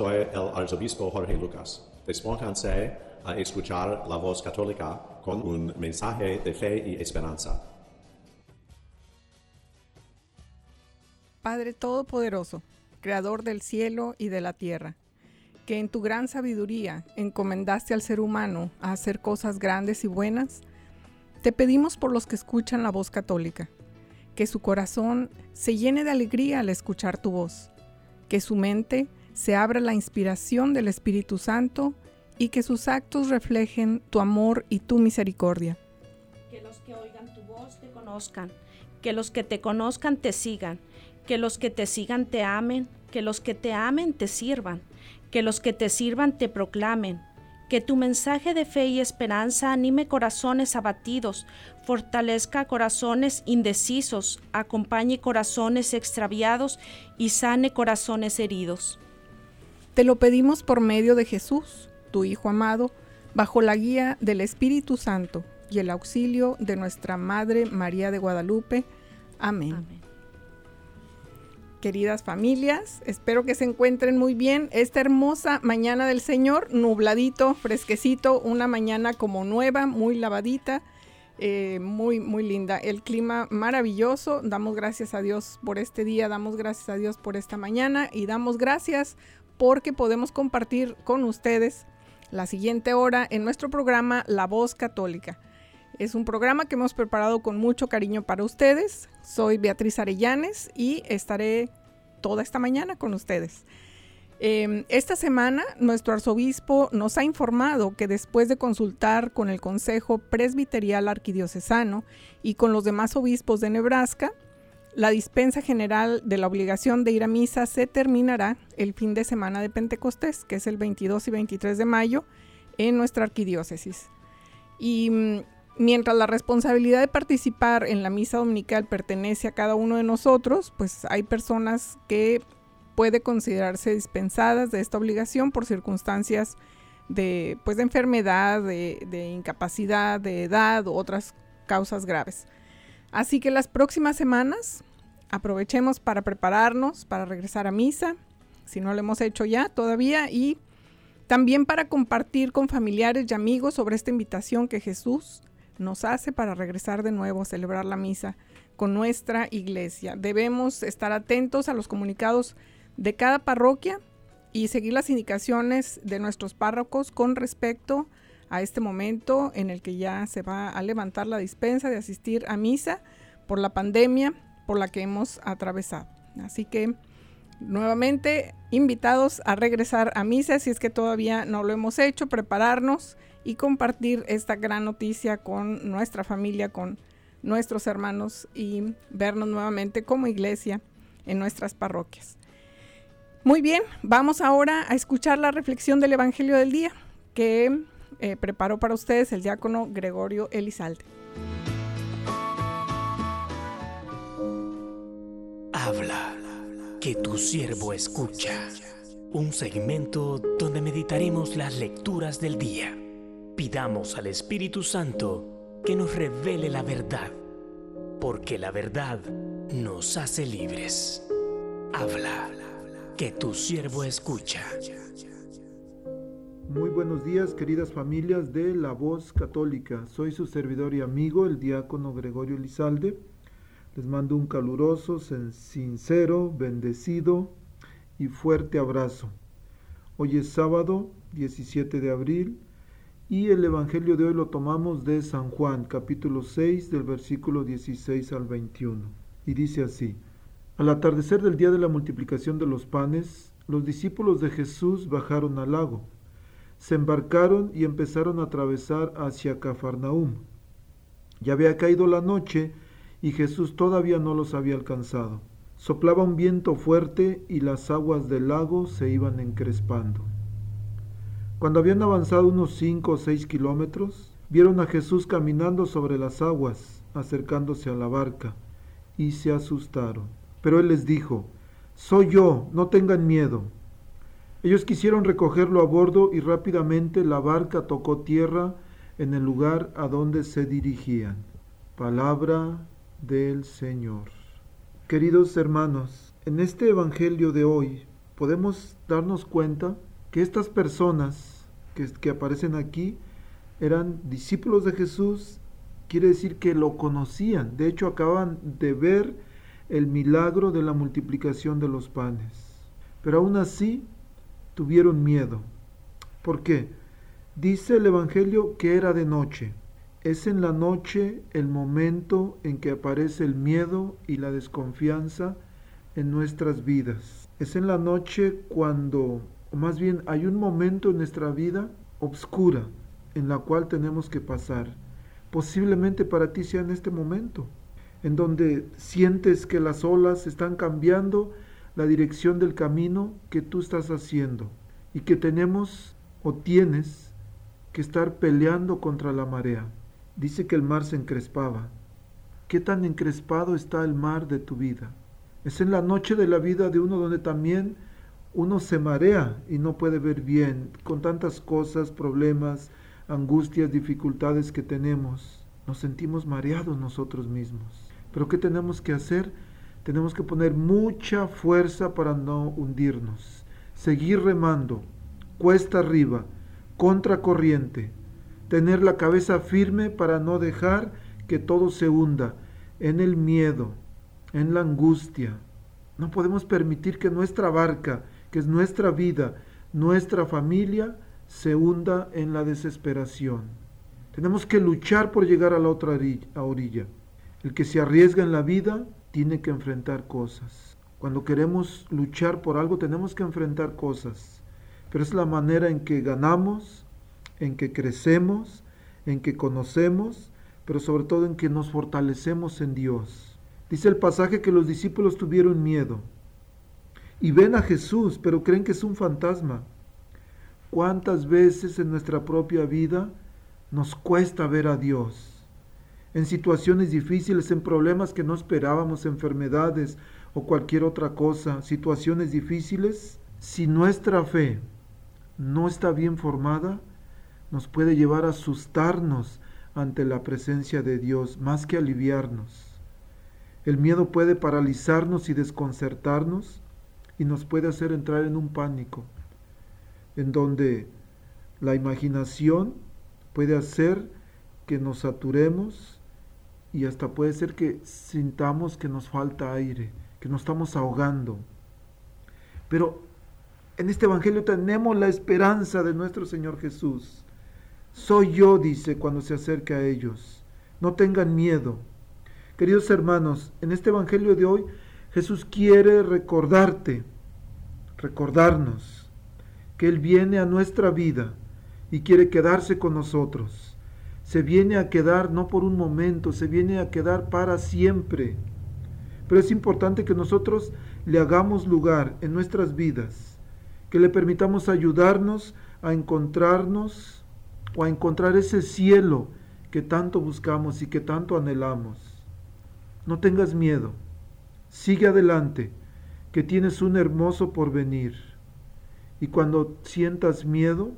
Soy el arzobispo Jorge Lucas. Despónganse a escuchar la voz católica con un mensaje de fe y esperanza. Padre Todopoderoso, Creador del cielo y de la tierra, que en tu gran sabiduría encomendaste al ser humano a hacer cosas grandes y buenas, te pedimos por los que escuchan la voz católica, que su corazón se llene de alegría al escuchar tu voz, que su mente se abra la inspiración del Espíritu Santo y que sus actos reflejen tu amor y tu misericordia. Que los que oigan tu voz te conozcan, que los que te conozcan te sigan, que los que te sigan te amen, que los que te amen te sirvan, que los que te sirvan te proclamen, que tu mensaje de fe y esperanza anime corazones abatidos, fortalezca corazones indecisos, acompañe corazones extraviados y sane corazones heridos. Te lo pedimos por medio de Jesús, tu Hijo amado, bajo la guía del Espíritu Santo y el auxilio de nuestra Madre María de Guadalupe. Amén. Amén. Queridas familias, espero que se encuentren muy bien. Esta hermosa mañana del Señor, nubladito, fresquecito, una mañana como nueva, muy lavadita, eh, muy, muy linda. El clima maravilloso. Damos gracias a Dios por este día, damos gracias a Dios por esta mañana y damos gracias porque podemos compartir con ustedes la siguiente hora en nuestro programa La Voz Católica. Es un programa que hemos preparado con mucho cariño para ustedes. Soy Beatriz Arellanes y estaré toda esta mañana con ustedes. Em, esta semana nuestro arzobispo nos ha informado que después de consultar con el Consejo Presbiterial Arquidiocesano y con los demás obispos de Nebraska, la dispensa general de la obligación de ir a misa se terminará el fin de semana de Pentecostés, que es el 22 y 23 de mayo, en nuestra arquidiócesis. Y mm, mientras la responsabilidad de participar en la misa dominical pertenece a cada uno de nosotros, pues hay personas que puede considerarse dispensadas de esta obligación por circunstancias de, pues, de enfermedad, de, de incapacidad, de edad u otras causas graves. Así que las próximas semanas aprovechemos para prepararnos, para regresar a misa, si no lo hemos hecho ya todavía, y también para compartir con familiares y amigos sobre esta invitación que Jesús nos hace para regresar de nuevo a celebrar la misa con nuestra iglesia. Debemos estar atentos a los comunicados de cada parroquia y seguir las indicaciones de nuestros párrocos con respecto a a este momento en el que ya se va a levantar la dispensa de asistir a misa por la pandemia por la que hemos atravesado. Así que nuevamente invitados a regresar a misa si es que todavía no lo hemos hecho, prepararnos y compartir esta gran noticia con nuestra familia, con nuestros hermanos y vernos nuevamente como iglesia en nuestras parroquias. Muy bien, vamos ahora a escuchar la reflexión del Evangelio del Día que eh, preparó para ustedes el diácono Gregorio Elizalde. Habla, que tu siervo escucha. Un segmento donde meditaremos las lecturas del día. Pidamos al Espíritu Santo que nos revele la verdad, porque la verdad nos hace libres. Habla, que tu siervo escucha. Muy buenos días, queridas familias de La Voz Católica. Soy su servidor y amigo, el diácono Gregorio Lizalde. Les mando un caluroso, sincero, bendecido y fuerte abrazo. Hoy es sábado 17 de abril y el Evangelio de hoy lo tomamos de San Juan, capítulo 6, del versículo 16 al 21. Y dice así, Al atardecer del día de la multiplicación de los panes, los discípulos de Jesús bajaron al lago se embarcaron y empezaron a atravesar hacia Cafarnaúm. Ya había caído la noche y Jesús todavía no los había alcanzado. Soplaba un viento fuerte y las aguas del lago se iban encrespando. Cuando habían avanzado unos cinco o seis kilómetros, vieron a Jesús caminando sobre las aguas, acercándose a la barca, y se asustaron. Pero él les dijo, Soy yo, no tengan miedo. Ellos quisieron recogerlo a bordo y rápidamente la barca tocó tierra en el lugar a donde se dirigían. Palabra del Señor. Queridos hermanos, en este Evangelio de hoy podemos darnos cuenta que estas personas que, que aparecen aquí eran discípulos de Jesús, quiere decir que lo conocían. De hecho, acaban de ver el milagro de la multiplicación de los panes. Pero aún así tuvieron miedo. ¿Por qué? Dice el Evangelio que era de noche. Es en la noche el momento en que aparece el miedo y la desconfianza en nuestras vidas. Es en la noche cuando, o más bien hay un momento en nuestra vida obscura en la cual tenemos que pasar. Posiblemente para ti sea en este momento, en donde sientes que las olas están cambiando la dirección del camino que tú estás haciendo y que tenemos o tienes que estar peleando contra la marea. Dice que el mar se encrespaba. ¿Qué tan encrespado está el mar de tu vida? Es en la noche de la vida de uno donde también uno se marea y no puede ver bien, con tantas cosas, problemas, angustias, dificultades que tenemos. Nos sentimos mareados nosotros mismos. Pero ¿qué tenemos que hacer? Tenemos que poner mucha fuerza para no hundirnos. Seguir remando, cuesta arriba, contra corriente. Tener la cabeza firme para no dejar que todo se hunda en el miedo, en la angustia. No podemos permitir que nuestra barca, que es nuestra vida, nuestra familia, se hunda en la desesperación. Tenemos que luchar por llegar a la otra orilla. El que se arriesga en la vida tiene que enfrentar cosas. Cuando queremos luchar por algo tenemos que enfrentar cosas. Pero es la manera en que ganamos, en que crecemos, en que conocemos, pero sobre todo en que nos fortalecemos en Dios. Dice el pasaje que los discípulos tuvieron miedo y ven a Jesús, pero creen que es un fantasma. ¿Cuántas veces en nuestra propia vida nos cuesta ver a Dios? En situaciones difíciles, en problemas que no esperábamos, enfermedades o cualquier otra cosa, situaciones difíciles, si nuestra fe no está bien formada, nos puede llevar a asustarnos ante la presencia de Dios más que aliviarnos. El miedo puede paralizarnos y desconcertarnos y nos puede hacer entrar en un pánico, en donde la imaginación puede hacer que nos saturemos y hasta puede ser que sintamos que nos falta aire, que nos estamos ahogando. Pero en este Evangelio tenemos la esperanza de nuestro Señor Jesús. Soy yo, dice, cuando se acerca a ellos. No tengan miedo. Queridos hermanos, en este Evangelio de hoy Jesús quiere recordarte, recordarnos que Él viene a nuestra vida y quiere quedarse con nosotros se viene a quedar no por un momento, se viene a quedar para siempre. Pero es importante que nosotros le hagamos lugar en nuestras vidas, que le permitamos ayudarnos a encontrarnos o a encontrar ese cielo que tanto buscamos y que tanto anhelamos. No tengas miedo, sigue adelante, que tienes un hermoso porvenir. Y cuando sientas miedo,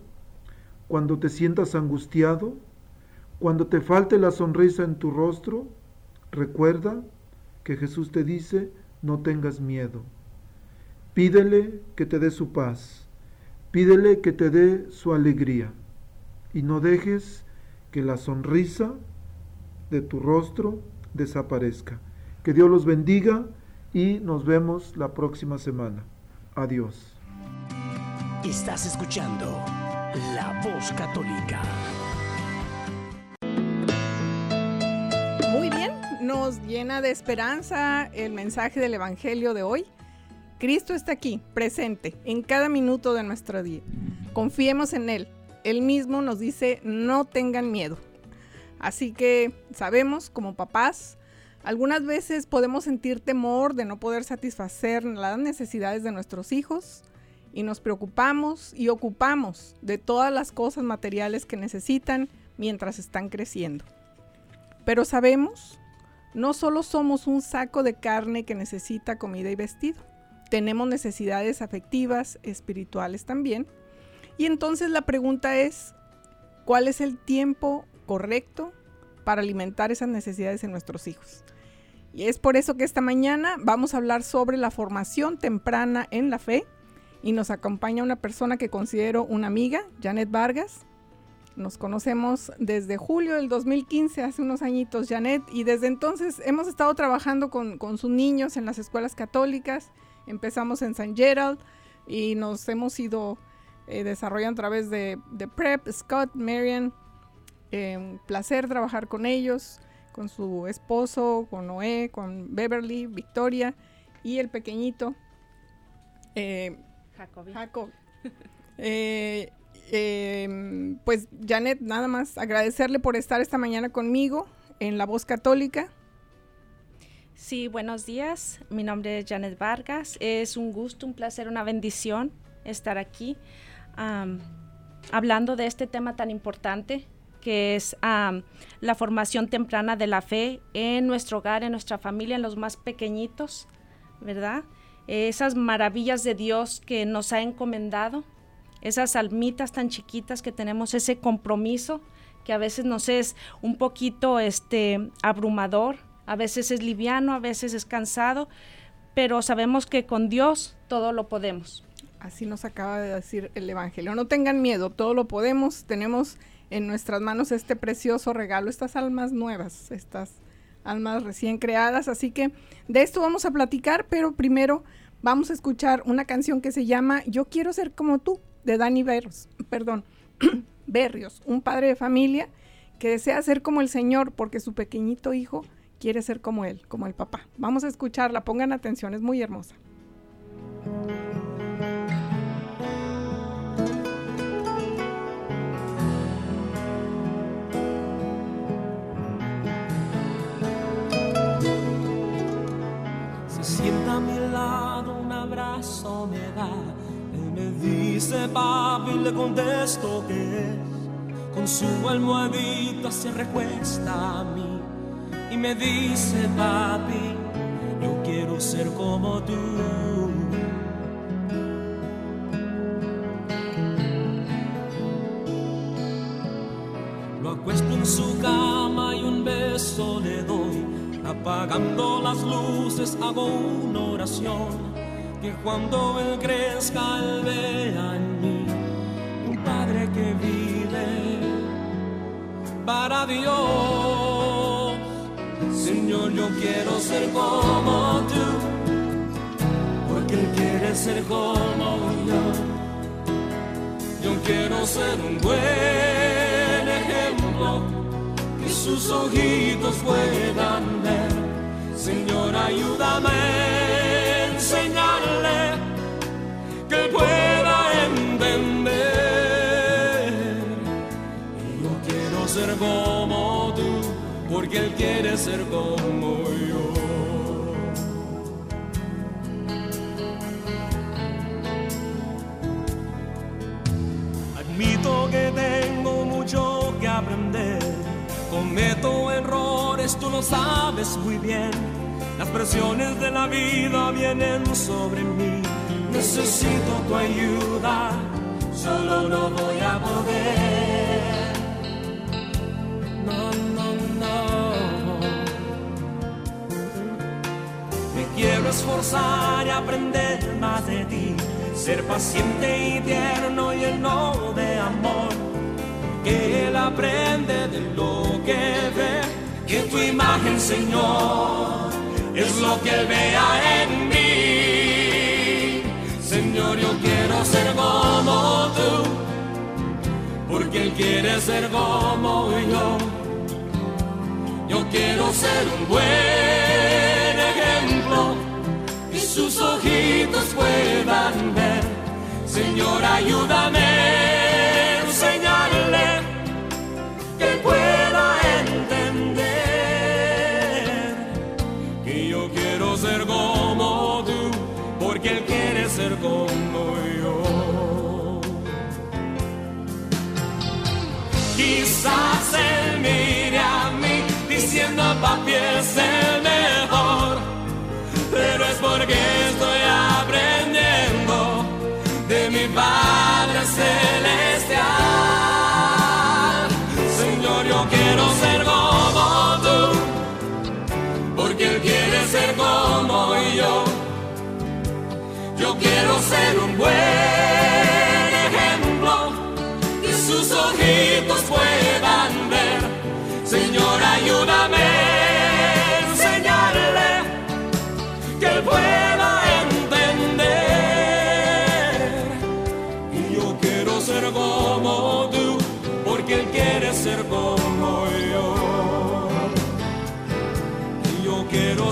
cuando te sientas angustiado, cuando te falte la sonrisa en tu rostro, recuerda que Jesús te dice, no tengas miedo. Pídele que te dé su paz, pídele que te dé su alegría y no dejes que la sonrisa de tu rostro desaparezca. Que Dios los bendiga y nos vemos la próxima semana. Adiós. Estás escuchando La Voz Católica. Llena de esperanza el mensaje del Evangelio de hoy. Cristo está aquí, presente, en cada minuto de nuestro día. Confiemos en Él. Él mismo nos dice, no tengan miedo. Así que sabemos como papás, algunas veces podemos sentir temor de no poder satisfacer las necesidades de nuestros hijos y nos preocupamos y ocupamos de todas las cosas materiales que necesitan mientras están creciendo. Pero sabemos, no solo somos un saco de carne que necesita comida y vestido, tenemos necesidades afectivas, espirituales también. Y entonces la pregunta es, ¿cuál es el tiempo correcto para alimentar esas necesidades en nuestros hijos? Y es por eso que esta mañana vamos a hablar sobre la formación temprana en la fe y nos acompaña una persona que considero una amiga, Janet Vargas. Nos conocemos desde julio del 2015, hace unos añitos, Janet, y desde entonces hemos estado trabajando con, sus niños en las escuelas católicas. Empezamos en San Gerald y nos hemos ido eh, desarrollando a través de, Prep, Scott, Marian. Eh, placer trabajar con ellos con su esposo, con Noé, con Beverly, Victoria y el pequeñito eh, Jacob. Eh, em, pues Janet, nada más agradecerle por estar esta mañana conmigo en La Voz Católica. Sí, buenos días. Mi nombre es Janet Vargas. Es un gusto, un placer, una bendición estar aquí hablando de este tema tan importante que es la formación temprana de la fe en nuestro hogar, en nuestra familia, en los más pequeñitos, ¿verdad? Esas maravillas de Dios que nos ha encomendado, esas almitas tan chiquitas que tenemos, ese compromiso que a veces nos es un poquito este, abrumador, a veces es liviano, a veces es cansado, pero sabemos que con Dios todo lo podemos. Así nos acaba de decir el Evangelio. No tengan miedo, todo lo podemos. Tenemos en nuestras manos este precioso regalo, estas almas nuevas, estas almas recién creadas. Así que de esto vamos a platicar, pero primero vamos a escuchar una canción que se llama Yo quiero ser como tú, de Dani Berrios, perdón, Berrios, un padre de familia que desea ser como el Señor porque su pequeñito hijo quiere ser como él, como el papá. Vamos a escucharla, pongan atención, es muy hermosa. sienta a mi lado, un abrazo me da. Me dice papi, le contesto que. Con su almohadita se recuesta a mí y me dice papi, yo quiero ser como tú. Lo acuesto en su cama y un beso le doy Apagando las luces hago una oración que cuando él crezca él vea en mí un padre que vive para Dios. Señor, yo quiero ser como tú, porque él quiere ser como yo. Yo quiero ser un buen ejemplo sus ojitos puedan ver. Señor, ayúdame a enseñarle como tú, porque Él quiere ser como yo. Admito que tengo mucho que aprender Cometo errores, tú lo sabes muy bien. Las presiones de la vida vienen sobre mí. Necesito tu ayuda, solo no voy a poder. No, no, no. Me quiero esforzar y aprender más de ti. Ser paciente y tierno y lleno de amor que Él aprende de lo que ve, que tu imagen, Señor, es lo que Él vea en mí. Señor, yo quiero ser como tú, porque Él quiere ser como yo quiero ser un buen ejemplo y sus ojitos puedan ver. Señor, ayúdame a enseñarle que pueda entender que yo quiero ser como tú, porque él quiere ser como yo. Quizás es el mejor, pero es porque estoy aprendiendo de mi Padre Celestial. Señor, yo quiero ser como tú, porque Él quiere ser como yo. Yo quiero ser un buen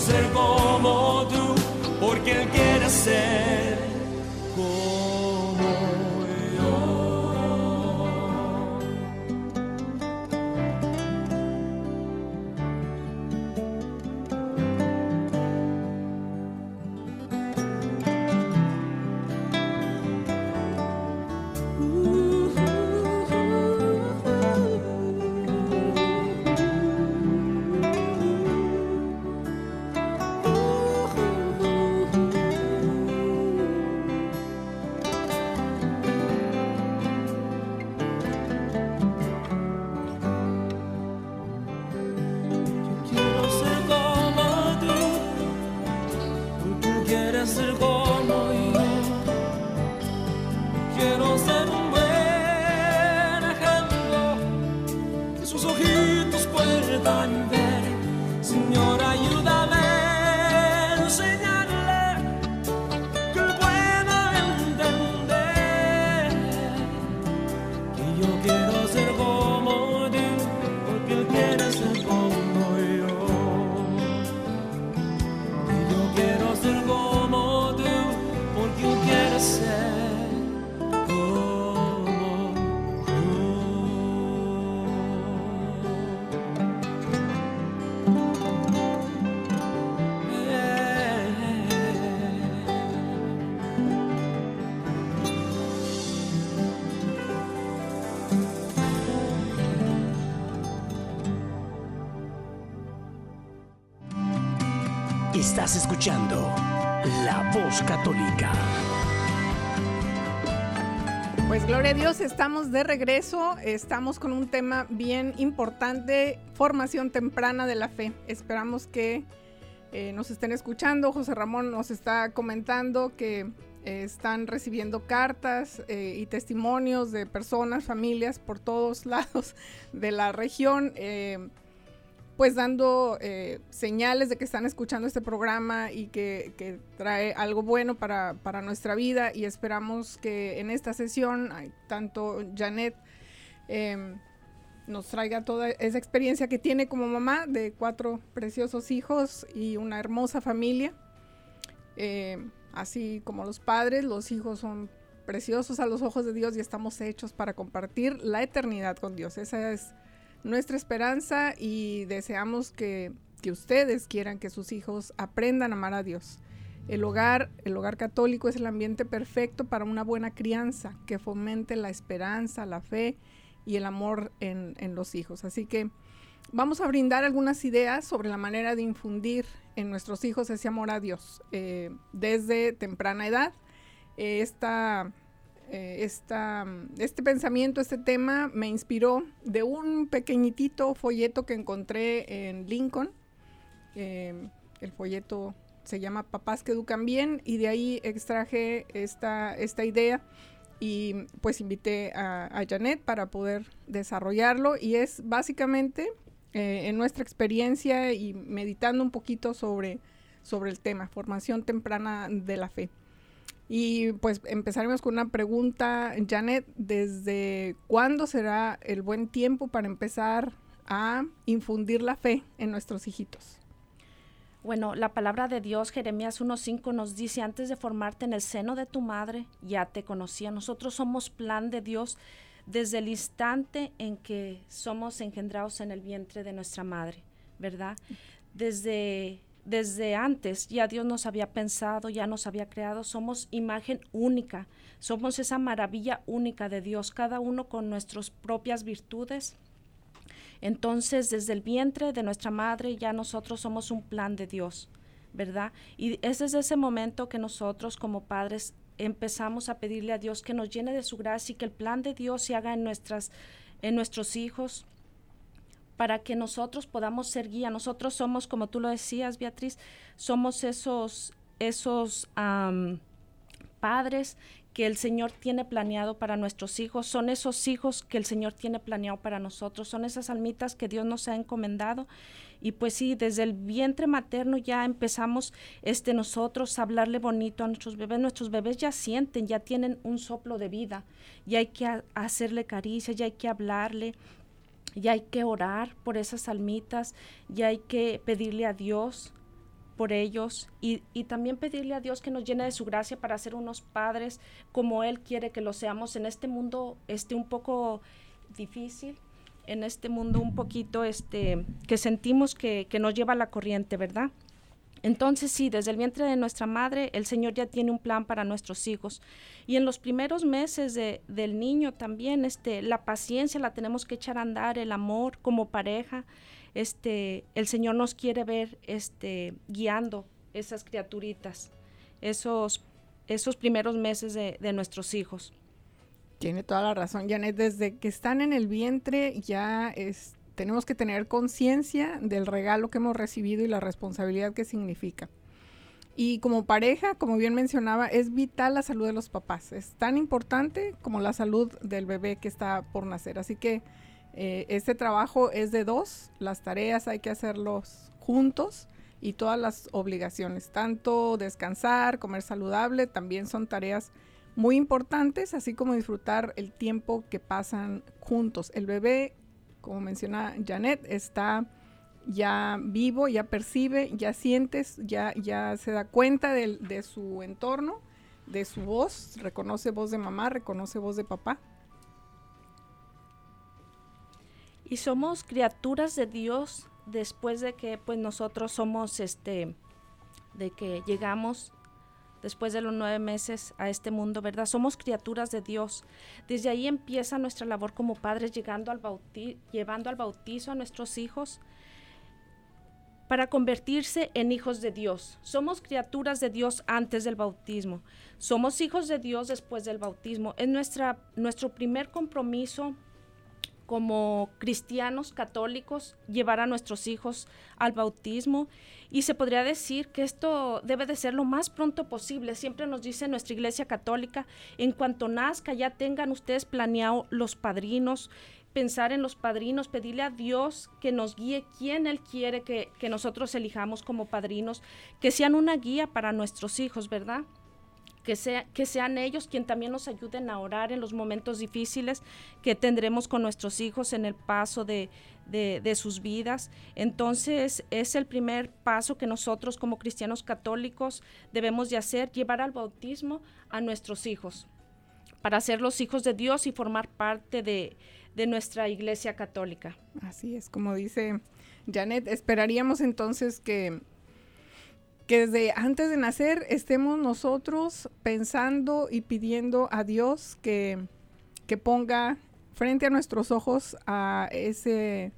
ser como tú, porque Él quiere ser Escuchando La Voz Católica. Pues gloria a Dios, estamos de regreso, estamos con un tema bien importante, formación temprana de la fe. Esperamos que eh, nos estén escuchando. José Ramón nos está comentando que eh, están recibiendo cartas eh, y testimonios de personas, familias por todos lados de la región. Pues dando eh, señales de que están escuchando este programa y que, que trae algo bueno para, para nuestra vida y esperamos que en esta sesión tanto Janet eh, nos traiga toda esa experiencia que tiene como mamá de cuatro preciosos hijos y una hermosa familia. Eh, así como los padres, los hijos son preciosos a los ojos de Dios y estamos hechos para compartir la eternidad con Dios. Esa es nuestra esperanza y deseamos que, que ustedes quieran que sus hijos aprendan a amar a Dios. El hogar, el hogar católico es el ambiente perfecto para una buena crianza que fomente la esperanza, la fe y el amor en, en los hijos. Así que vamos a brindar algunas ideas sobre la manera de infundir en nuestros hijos ese amor a Dios eh, desde temprana edad. Eh, esta eh, esta, este pensamiento, este tema me inspiró de un pequeñitito folleto que encontré en Lincoln. Eh, el folleto se llama Papás que educan bien y de ahí extraje esta, esta idea y pues invité a, Janet para poder desarrollarlo y es básicamente eh, en nuestra experiencia y meditando un poquito sobre, sobre el tema, formación temprana de la fe. Y pues empezaremos con una pregunta, Janet, ¿desde cuándo será el buen tiempo para empezar a infundir la fe en nuestros hijitos? Bueno, la palabra de Dios, Jeremías 1.5 nos dice, antes de formarte en el seno de tu madre, ya te conocía. Nosotros somos plan de Dios desde el instante en que somos engendrados en el vientre de nuestra madre, ¿verdad? Desde desde antes ya Dios nos había pensado, ya nos había creado, somos imagen única, somos esa maravilla única de Dios, cada uno con nuestras propias virtudes. Entonces, desde el vientre de nuestra madre ya nosotros somos un plan de Dios, ¿verdad? Y es desde ese momento que nosotros como padres empezamos a pedirle a Dios que nos llene de su gracia y que el plan de Dios se haga en nuestras en nuestros hijos, para que nosotros podamos ser guía. Nosotros somos, como tú lo decías, Beatriz, somos esos, esos padres que el Señor tiene planeado para nuestros hijos, son esos hijos que el Señor tiene planeado para nosotros, son esas almitas que Dios nos ha encomendado. Y pues sí, desde el vientre materno ya empezamos este nosotros a hablarle bonito a nuestros bebés. Nuestros bebés ya sienten, ya tienen un soplo de vida, y hay que hacerle caricia, ya hay que hablarle, y hay que orar por esas almitas, y hay que pedirle a Dios por ellos y, y, también pedirle a Dios que nos llene de su gracia para ser unos padres como Él quiere que lo seamos en este mundo este un poco difícil, en este mundo un poquito este que sentimos que, que nos lleva la corriente, ¿verdad? Entonces sí, desde el vientre de nuestra madre, el Señor ya tiene un plan para nuestros hijos. Y en los primeros meses de, del niño también, este, la paciencia la tenemos que echar a andar, el amor como pareja. Este, el Señor nos quiere ver este, guiando esas criaturitas, esos, esos primeros meses de, de nuestros hijos. Tiene toda la razón, Janet. Desde que están en el vientre ya es, tenemos que tener conciencia del regalo que hemos recibido y la responsabilidad que significa. Y como pareja, como bien mencionaba, es vital la salud de los papás. Es tan importante como la salud del bebé que está por nacer. Así que eh, este trabajo es de dos. Las tareas hay que hacerlos juntos y todas las obligaciones, tanto descansar, comer saludable, también son tareas muy importantes, así como disfrutar el tiempo que pasan juntos. El bebé como menciona Janet, está ya vivo, ya percibe, ya sientes, ya, ya se da cuenta de, de su entorno, de su voz, reconoce voz de mamá, reconoce voz de papá. Y somos criaturas de Dios después de que pues nosotros somos este de que llegamos después de los nueve meses a este mundo, ¿verdad? Somos criaturas de Dios. Desde ahí empieza nuestra labor como padres, llegando al llevando al bautizo a nuestros hijos para convertirse en hijos de Dios. Somos criaturas de Dios antes del bautismo. Somos hijos de Dios después del bautismo. Es nuestra, nuestro primer compromiso como cristianos católicos llevar a nuestros hijos al bautismo y se podría decir que esto debe de ser lo más pronto posible. Siempre nos dice nuestra iglesia católica, en cuanto nazca ya tengan ustedes planeado los padrinos, pensar en los padrinos, pedirle a Dios que nos guíe quién Él quiere que, que nosotros elijamos como padrinos, que sean una guía para nuestros hijos, ¿verdad? Que, sea, que sean ellos quien también nos ayuden a orar en los momentos difíciles que tendremos con nuestros hijos en el paso de, de, sus vidas. Entonces es el primer paso que nosotros como cristianos católicos debemos de hacer, llevar al bautismo a nuestros hijos, para ser los hijos de Dios y formar parte de, de nuestra iglesia católica. Así es, como dice Janet, esperaríamos entonces que que desde antes de nacer estemos nosotros pensando y pidiendo a Dios que, que ponga frente a nuestros ojos a ese,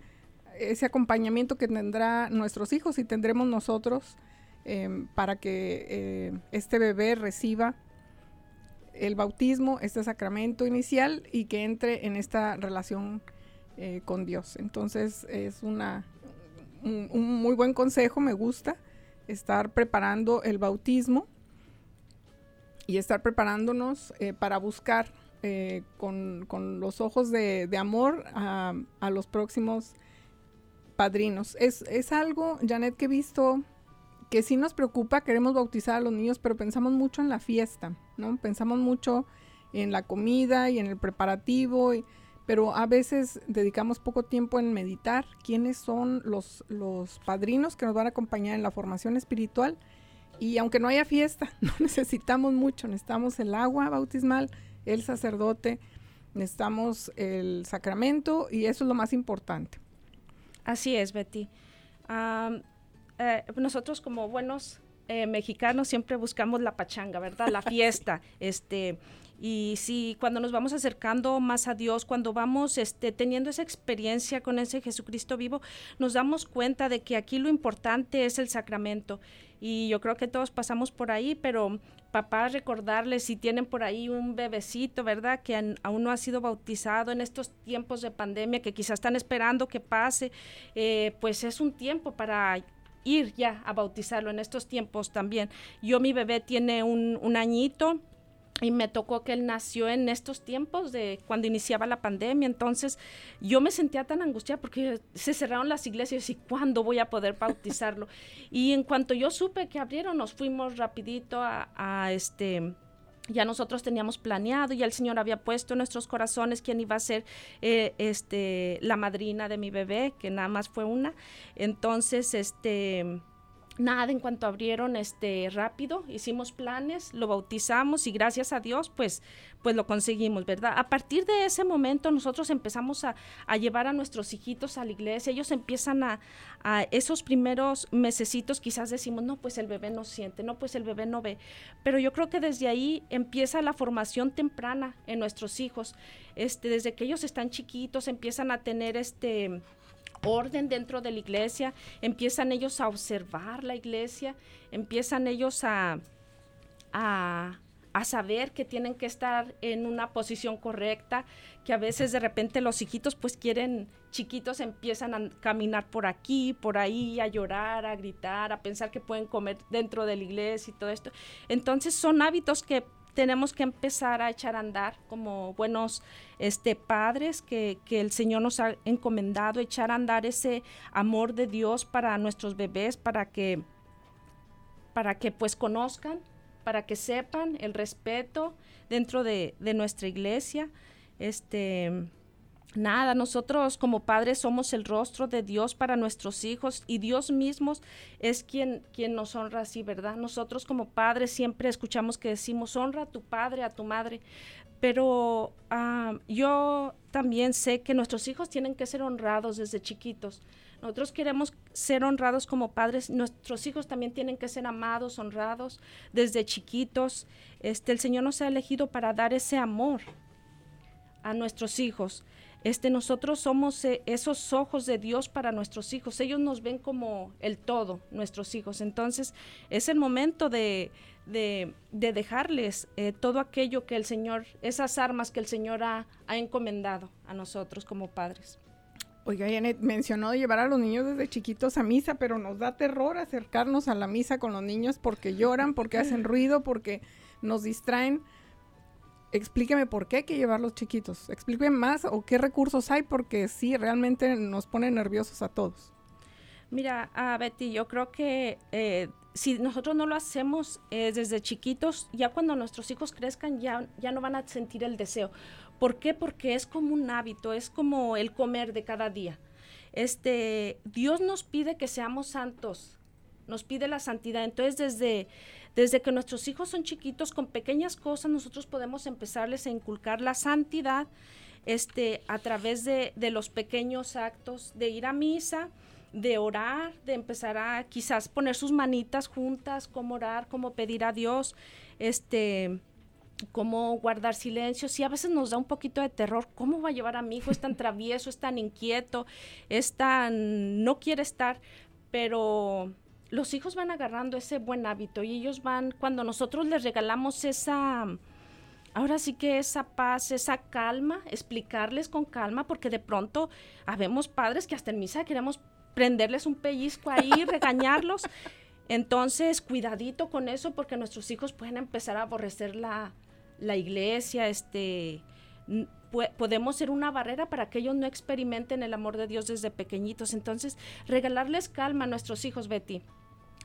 ese acompañamiento que tendrá nuestros hijos y tendremos nosotros em, para que eh, este bebé reciba el bautismo, este sacramento inicial y que entre en esta relación eh, con Dios. Entonces es una, un muy buen consejo, me gusta estar preparando el bautismo y estar preparándonos eh, para buscar eh, con, los ojos de, amor a, los próximos padrinos. Es, es, algo, Janet, que he visto que sí nos preocupa, queremos bautizar a los niños, pero pensamos mucho en la fiesta, ¿no? Pensamos mucho en la comida y en el preparativo. Pero a veces dedicamos poco tiempo en meditar quiénes son los, los padrinos que nos van a acompañar en la formación espiritual. Y aunque no haya fiesta, no necesitamos mucho, necesitamos el agua bautismal, el sacerdote, necesitamos el sacramento y eso es lo más importante. Así es, Betty. eh, nosotros como buenos eh, mexicanos siempre buscamos la pachanga, ¿verdad? La fiesta, este, y sí, cuando nos vamos acercando más a Dios, cuando vamos este, teniendo esa experiencia con ese Jesucristo vivo, nos damos cuenta de que aquí lo importante es el sacramento. Y yo creo que todos pasamos por ahí, pero papá, recordarles si tienen por ahí un bebecito, ¿verdad? Que aún no ha sido bautizado en estos tiempos de pandemia, que quizás están esperando que pase, eh, pues es un tiempo para ir ya a bautizarlo en estos tiempos también. Yo, mi bebé tiene un, un añito y me tocó que él nació en estos tiempos de cuando iniciaba la pandemia, entonces yo me sentía tan angustiada porque se cerraron las iglesias y cuándo voy a poder bautizarlo. y en cuanto yo supe que abrieron, nos fuimos rapidito a, este ya nosotros teníamos planeado, ya el Señor había puesto en nuestros corazones quién iba a ser eh, este, la madrina de mi bebé, que nada más fue una. Entonces, este, nada, en cuanto abrieron este rápido, hicimos planes, lo bautizamos y gracias a Dios pues pues lo conseguimos, ¿verdad? A partir de ese momento nosotros empezamos a, llevar a nuestros hijitos a la iglesia, ellos empiezan a, a, esos primeros mesecitos quizás decimos, no, pues el bebé no siente, no, pues el bebé no ve, pero yo creo que desde ahí empieza la formación temprana en nuestros hijos, este, desde que ellos están chiquitos empiezan a tener este orden dentro de la iglesia, empiezan ellos a observar la iglesia, empiezan ellos a, a, saber que tienen que estar en una posición correcta, que a veces de repente los hijitos pues quieren, chiquitos empiezan a caminar por aquí, por ahí, a llorar, a gritar, a pensar que pueden comer dentro de la iglesia y todo esto. Entonces son hábitos que tenemos que empezar a echar a andar como buenos este, padres que, que, el Señor nos ha encomendado, echar a andar ese amor de Dios para nuestros bebés, para que, para que pues conozcan, para que sepan el respeto dentro de, de nuestra iglesia. Este, Nada, nosotros como padres somos el rostro de Dios para nuestros hijos y Dios mismo es quien, quien nos honra así, ¿verdad? Nosotros como padres siempre escuchamos que decimos, honra a tu padre, a tu madre, pero ah, yo también sé que nuestros hijos tienen que ser honrados desde chiquitos. Nosotros queremos ser honrados como padres, nuestros hijos también tienen que ser amados, honrados desde chiquitos. Este, el Señor nos ha elegido para dar ese amor a nuestros hijos. Este, nosotros somos eh, esos ojos de Dios para nuestros hijos. Ellos nos ven como el todo, nuestros hijos. Entonces, es el momento de, de, dejarles eh, todo aquello que el Señor, esas armas que el Señor ha, ha encomendado a nosotros como padres. Oiga, Janet, mencionó llevar a los niños desde chiquitos a misa, pero nos da terror acercarnos a la misa con los niños porque lloran, porque hacen ruido, porque nos distraen explíqueme por qué hay que llevar los chiquitos. Explíqueme más o qué recursos hay porque sí, realmente nos pone nerviosos a todos. Mira, Betty, yo creo que eh, si nosotros no lo hacemos eh, desde chiquitos, ya cuando nuestros hijos crezcan ya, ya no van a sentir el deseo. ¿Por qué? Porque es como un hábito, es como el comer de cada día. Este, Dios nos pide que seamos santos, nos pide la santidad. Entonces, desde, desde que nuestros hijos son chiquitos, con pequeñas cosas, nosotros podemos empezarles a inculcar la santidad este, a través de, de los pequeños actos de ir a misa, de orar, de empezar a quizás poner sus manitas juntas, cómo orar, cómo pedir a Dios, este, cómo guardar silencio. Si a veces nos da un poquito de terror, ¿cómo va a llevar a mi hijo? Es tan travieso, es tan inquieto, es tan, no quiere estar, pero los hijos van agarrando ese buen hábito y ellos van, cuando nosotros les regalamos esa, ahora sí que esa paz, esa calma, explicarles con calma, porque de pronto habemos padres que hasta en misa queremos prenderles un pellizco ahí, regañarlos. Entonces, cuidadito con eso, porque nuestros hijos pueden empezar a aborrecer la, la iglesia, este podemos ser una barrera para que ellos no experimenten el amor de Dios desde pequeñitos. Entonces, regalarles calma a nuestros hijos, Betty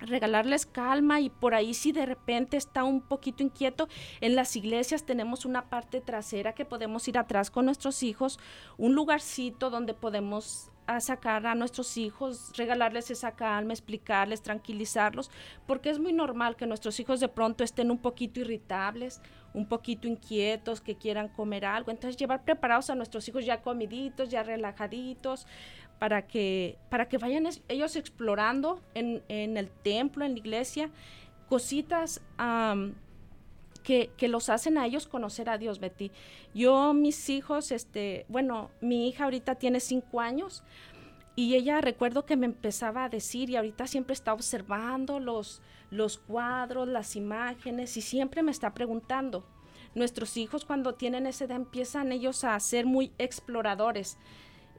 regalarles calma y por ahí si de repente está un poquito inquieto, en las iglesias tenemos una parte trasera que podemos ir atrás con nuestros hijos, un lugarcito donde podemos a sacar a nuestros hijos, regalarles esa calma, explicarles, tranquilizarlos, porque es muy normal que nuestros hijos de pronto estén un poquito irritables, un poquito inquietos, que quieran comer algo. Entonces llevar preparados a nuestros hijos ya comiditos, ya relajaditos, para que, para que vayan ellos explorando en, en, el templo, en la iglesia, cositas que, que, los hacen a ellos conocer a Dios, Betty. Yo, mis hijos, este, bueno, mi hija ahorita tiene cinco años y ella recuerdo que me empezaba a decir y ahorita siempre está observando los, los cuadros, las imágenes y siempre me está preguntando. Nuestros hijos cuando tienen esa edad empiezan ellos a ser muy exploradores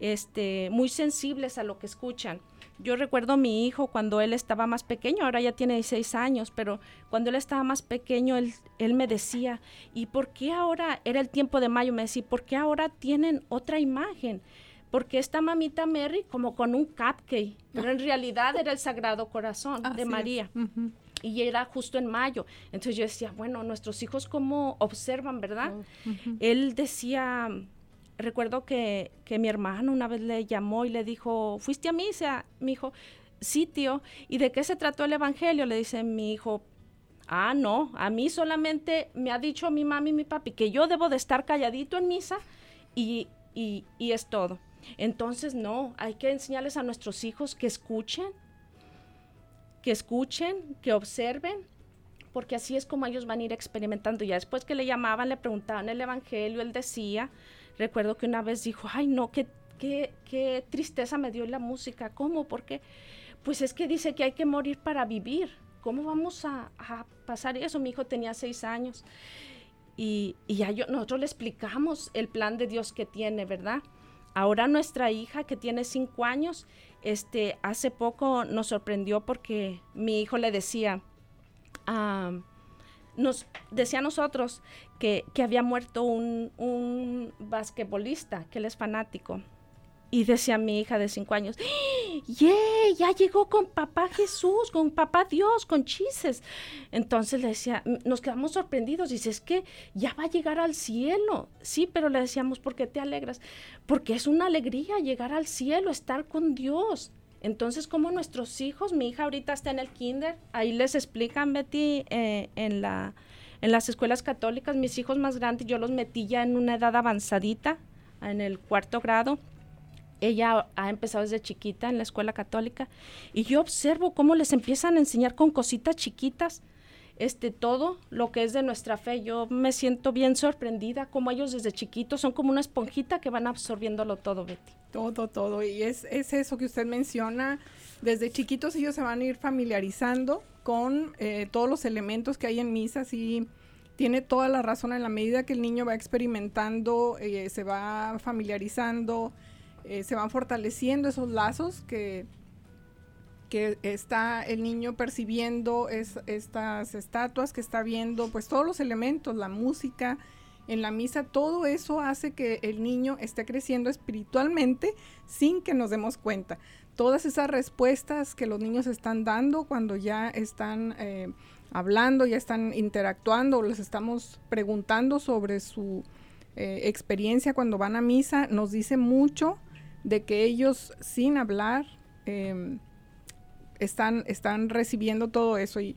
este, muy sensibles a lo que escuchan. Yo recuerdo a mi hijo cuando él estaba más pequeño, ahora ya tiene 16 años, pero cuando él estaba más pequeño, él, él me decía, ¿y por qué ahora, era el tiempo de mayo, me decía, ¿por qué ahora tienen otra imagen? Porque esta mamita Mary como con un cupcake, pero en realidad era el Sagrado Corazón de María. Y era justo en mayo. Entonces yo decía, bueno, nuestros hijos cómo observan, ¿verdad? Él decía, recuerdo que, mi hermano una vez le llamó y le dijo, ¿fuiste a misa? Mi hijo, sí, tío. ¿Y de qué se trató el evangelio? Le dice mi hijo, ah, no, a mí solamente me ha dicho mi mami y mi papi que yo debo de estar calladito en misa y, y, y es todo. Entonces, no, hay que enseñarles a nuestros hijos que escuchen, que escuchen, que observen, porque así es como ellos van a ir experimentando. Ya después que le llamaban, le preguntaban el Evangelio, él decía, Recuerdo que una vez dijo, ay no, qué, qué, qué tristeza me dio la música. ¿Cómo? ¿Por qué? Pues es que dice que hay que morir para vivir. ¿Cómo vamos a, pasar eso? Mi hijo tenía seis años. Y, y ya nosotros le explicamos el plan de Dios que tiene, ¿verdad? Ahora nuestra hija que tiene cinco años, este, hace poco nos sorprendió porque mi hijo le decía, nos decía a nosotros que, había muerto un, un, basquetbolista, que él es fanático. Y decía mi hija de cinco años, ¡Yeah! Ya llegó con papá Jesús, con papá Dios, con chises. Entonces le decía, nos quedamos sorprendidos. Dice, es que ya va a llegar al cielo. Sí, pero le decíamos, ¿por qué te alegras? Porque es una alegría llegar al cielo, estar con Dios. Entonces, como nuestros hijos, mi hija ahorita está en el kinder, ahí les explican, Betty, eh, en, la, en las escuelas católicas, mis hijos más grandes, yo los metí ya en una edad avanzadita, en el cuarto grado. Ella ha empezado desde chiquita en la escuela católica y yo observo cómo les empiezan a enseñar con cositas chiquitas este todo lo que es de nuestra fe. Yo me siento bien sorprendida como ellos desde chiquitos son como una esponjita que van absorbiéndolo todo, Betty. Todo, todo. Y es, es eso que usted menciona. Desde chiquitos ellos se van a ir familiarizando con eh, todos los elementos que hay en misa. y tiene toda la razón en la medida que el niño va experimentando, eh, se va familiarizando, eh, se van fortaleciendo esos lazos que que está el niño percibiendo es, estas estatuas, que está viendo pues todos los elementos, la música en la misa, todo eso hace que el niño esté creciendo espiritualmente sin que nos demos cuenta. Todas esas respuestas que los niños están dando cuando ya están eh, hablando, ya están interactuando, les estamos preguntando sobre su eh, experiencia cuando van a misa, nos dice mucho de que ellos sin hablar, em, están, están recibiendo todo eso y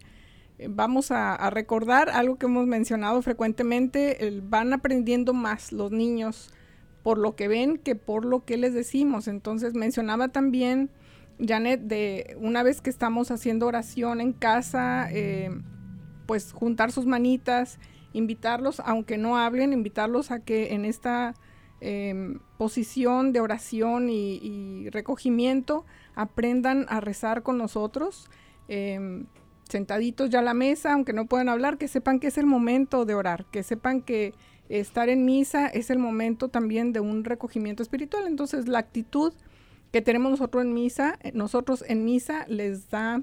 eh, vamos a, recordar algo que hemos mencionado frecuentemente, van aprendiendo más los niños por lo que ven que por lo que les decimos. Entonces mencionaba también, Janet, de una vez que estamos haciendo oración en casa, eh, pues juntar sus manitas, invitarlos, aunque no hablen, invitarlos a que en esta em, posición de oración y recogimiento, aprendan a rezar con nosotros, em, sentaditos ya a la mesa, aunque no puedan hablar, que sepan que es el momento de orar, que sepan que estar en misa es el momento también de un recogimiento espiritual. Entonces la actitud que tenemos nosotros en misa, nosotros en misa les da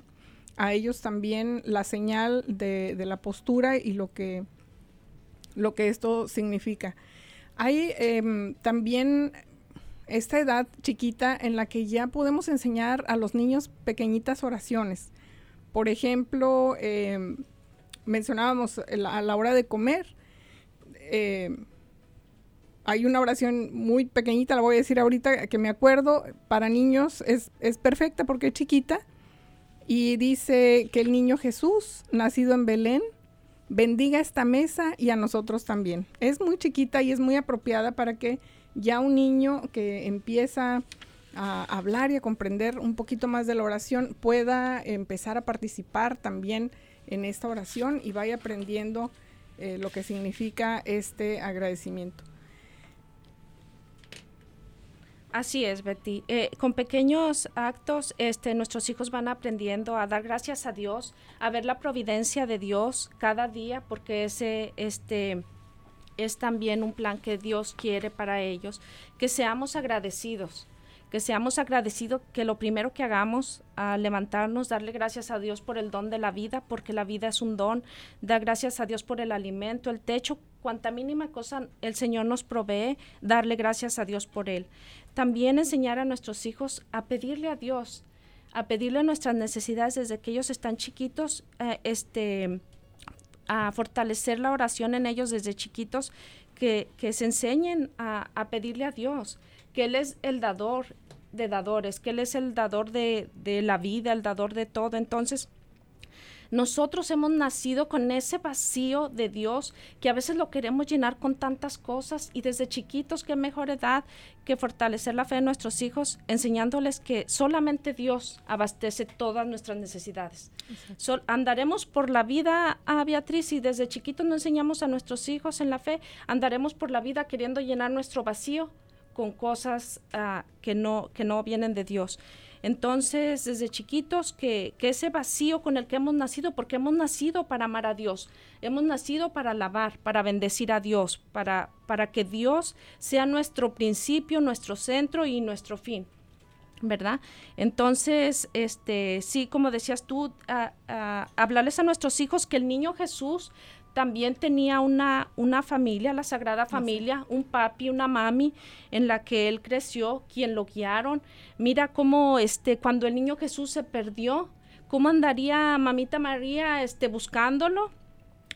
a ellos también la señal de, la postura y lo que, lo que esto significa. Hay em, también esta edad chiquita en la que ya podemos enseñar a los niños pequeñitas oraciones. Por ejemplo, em, mencionábamos a la hora de comer, em, hay una oración muy pequeñita, la voy a decir ahorita, que me acuerdo, para niños es, es perfecta porque es chiquita. Y dice que el niño Jesús, nacido en Belén, bendiga esta mesa y a nosotros también. Es muy chiquita y es muy apropiada para que ya un niño que empieza a hablar y a comprender un poquito más de la oración pueda empezar a participar también en esta oración y vaya aprendiendo eh, lo que significa este agradecimiento. Así es, Betty. Eh, con pequeños actos, este, nuestros hijos van aprendiendo a dar gracias a Dios, a ver la providencia de Dios cada día, porque ese, este, es también un plan que Dios quiere para ellos, que seamos agradecidos que seamos agradecidos, que lo primero que hagamos al levantarnos, darle gracias a Dios por el don de la vida, porque la vida es un don, dar gracias a Dios por el alimento, el techo, cuanta mínima cosa el Señor nos provee, darle gracias a Dios por él. También enseñar a nuestros hijos a pedirle a Dios, a pedirle nuestras necesidades desde que ellos están chiquitos, eh, este, a fortalecer la oración en ellos desde chiquitos, que, que se enseñen a, a pedirle a Dios que Él es el dador de dadores, que Él es el dador de, de la vida, el dador de todo. Entonces, nosotros hemos nacido con ese vacío de Dios que a veces lo queremos llenar con tantas cosas y desde chiquitos qué mejor edad que fortalecer la fe de nuestros hijos enseñándoles que solamente Dios abastece todas nuestras necesidades. andaremos por la vida a Beatriz y desde chiquitos no enseñamos a nuestros hijos en la fe, andaremos por la vida queriendo llenar nuestro vacío con cosas ah, que, no, que no vienen de Dios. Entonces, desde chiquitos, que, que, ese vacío con el que hemos nacido, porque hemos nacido para amar a Dios, hemos nacido para alabar, para bendecir a Dios, para, para que Dios sea nuestro principio, nuestro centro y nuestro fin. ¿verdad? Entonces, este, sí, como decías tú, ah, ah, hablarles a nuestros hijos que el niño Jesús también tenía una, una familia, la Sagrada Familia, un papi, una mami en la que él creció, quien lo guiaron. Mira cómo este, cuando el niño Jesús se perdió, cómo andaría mamita María este, buscándolo.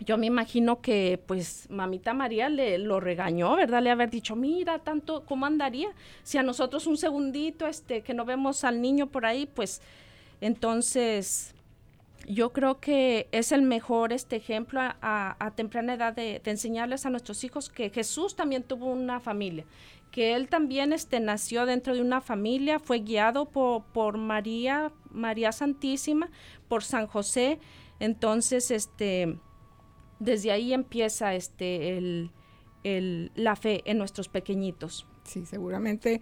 Yo me imagino que pues mamita María le lo regañó, ¿verdad? Le haber dicho, mira, tanto, ¿cómo andaría? Si a nosotros un segundito, este, que no vemos al niño por ahí, pues entonces yo creo que es el mejor este ejemplo a, temprana edad de, enseñarles a nuestros hijos que Jesús también tuvo una familia, que él también este, nació dentro de una familia, fue guiado por, por María, María Santísima, por San José. Entonces, este, desde ahí empieza este, el, el, la fe en nuestros pequeñitos. Sí, seguramente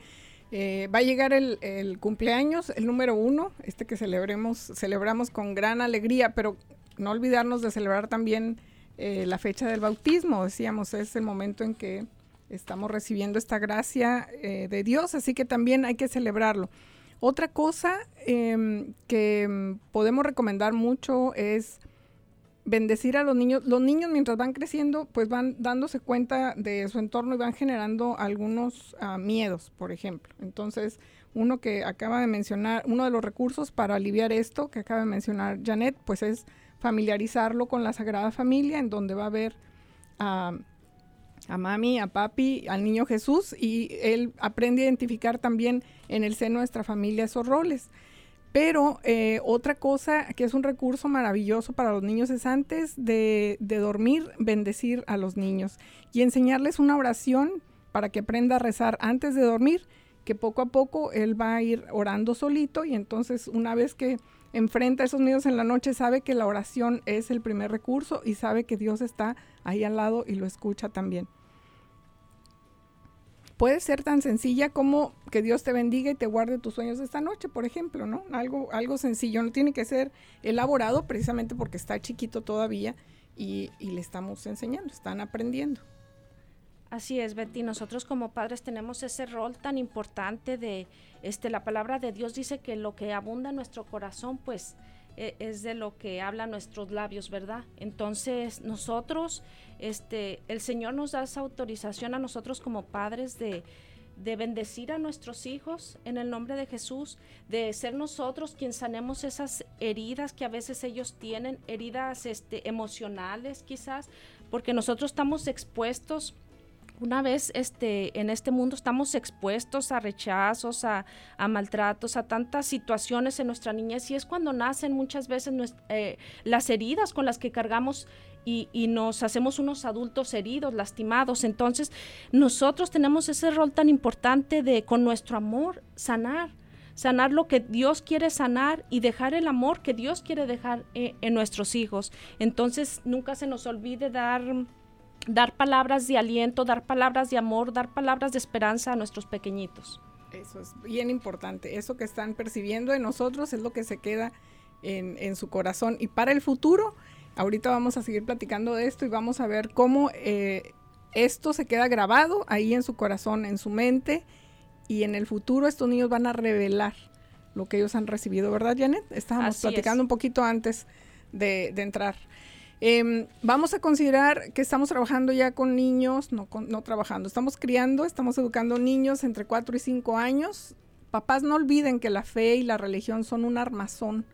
eh, va a llegar el, cumpleaños, el número uno, este que celebremos, celebramos con gran alegría, pero no olvidarnos de celebrar también eh, la fecha del bautismo. Decíamos, es el momento en que estamos recibiendo esta gracia eh, de Dios, así que también hay que celebrarlo. Otra cosa em, que em, podemos recomendar mucho es bendecir a los niños. Los niños mientras van creciendo, pues van dándose cuenta de su entorno y van generando algunos ah, miedos, por ejemplo. Entonces, uno que acaba de mencionar, uno de los recursos para aliviar esto que acaba de mencionar Janet, pues es familiarizarlo con la Sagrada Familia, en donde va a ver a, a mami, a papi, al niño Jesús, y él aprende a identificar también en el seno de nuestra familia esos roles. Pero eh, otra cosa que es un recurso maravilloso para los niños es antes de, dormir, bendecir a los niños y enseñarles una oración para que aprenda a rezar antes de dormir, que poco a poco él va a ir orando solito y entonces una vez que enfrenta a esos niños en la noche sabe que la oración es el primer recurso y sabe que Dios está ahí al lado y lo escucha también puede ser tan sencilla como que Dios te bendiga y te guarde tus sueños esta noche, por ejemplo, ¿no? Algo, algo sencillo, no tiene que ser elaborado precisamente porque está chiquito todavía y, y le estamos enseñando, están aprendiendo. Así es, Betty. Nosotros como padres tenemos ese rol tan importante de, este, la palabra de Dios dice que lo que abunda en nuestro corazón, pues, es de lo que hablan nuestros labios, ¿verdad? Entonces, nosotros este, el Señor nos da esa autorización a nosotros como padres de, bendecir a nuestros hijos en el nombre de Jesús, de ser nosotros quien sanemos esas heridas que a veces ellos tienen, heridas este, emocionales quizás, porque nosotros estamos expuestos una vez este, en este mundo estamos expuestos a rechazos, a, maltratos, a tantas situaciones en nuestra niñez y es cuando nacen muchas veces eh, las heridas con las que cargamos y, y, nos hacemos unos adultos heridos, lastimados. Entonces nosotros tenemos ese rol tan importante de con nuestro amor sanar, sanar lo que Dios quiere sanar y dejar el amor que Dios quiere dejar eh, en nuestros hijos. Entonces nunca se nos olvide dar dar palabras de aliento, dar palabras de amor, dar palabras de esperanza a nuestros pequeñitos. Eso es bien importante. Eso que están percibiendo en nosotros es lo que se queda en, su corazón. Y para el futuro, ahorita vamos a seguir platicando de esto y vamos a ver cómo eh, esto se queda grabado ahí en su corazón, en su mente. Y en el futuro estos niños van a revelar lo que ellos han recibido, ¿verdad, Janet? Estábamos platicando un poquito antes de, de entrar. Em, vamos a considerar que estamos trabajando ya con niños, no, trabajando, estamos criando, estamos educando niños entre 4 y 5 años. Papás no olviden que la fe y la religión son un armazón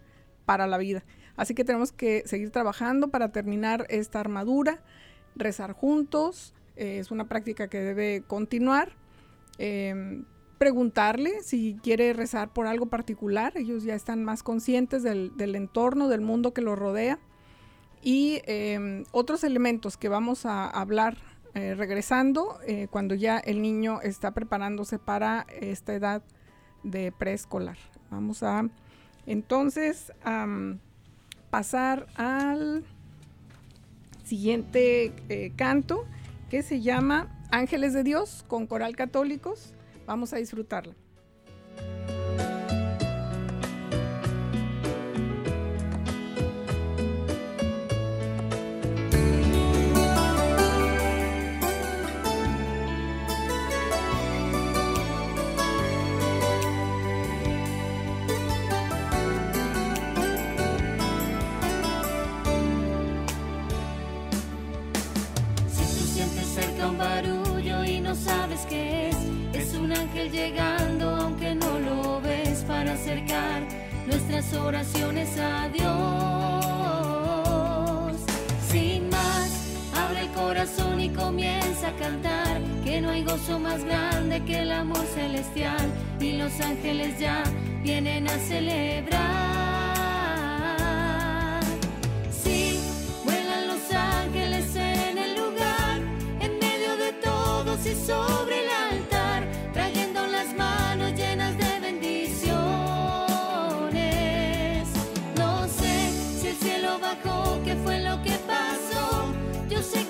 para la vida. Así que tenemos que seguir trabajando para terminar esta armadura, rezar juntos, eh, es una práctica que debe continuar. Em, preguntarle si quiere rezar por algo particular, ellos ya están más conscientes del, del entorno, del mundo que los rodea y em, otros elementos que vamos a hablar eh, regresando eh, cuando ya el niño está preparándose para esta edad de preescolar. Vamos a entonces pasar al siguiente eh, canto que se llama Ángeles de Dios con coral católicos. Vamos a disfrutarla. Llegando aunque no lo ves para acercar nuestras oraciones a Dios. Sin más, abre el corazón y comienza a cantar que no hay gozo más grande que el amor celestial y los ángeles ya vienen a celebrar.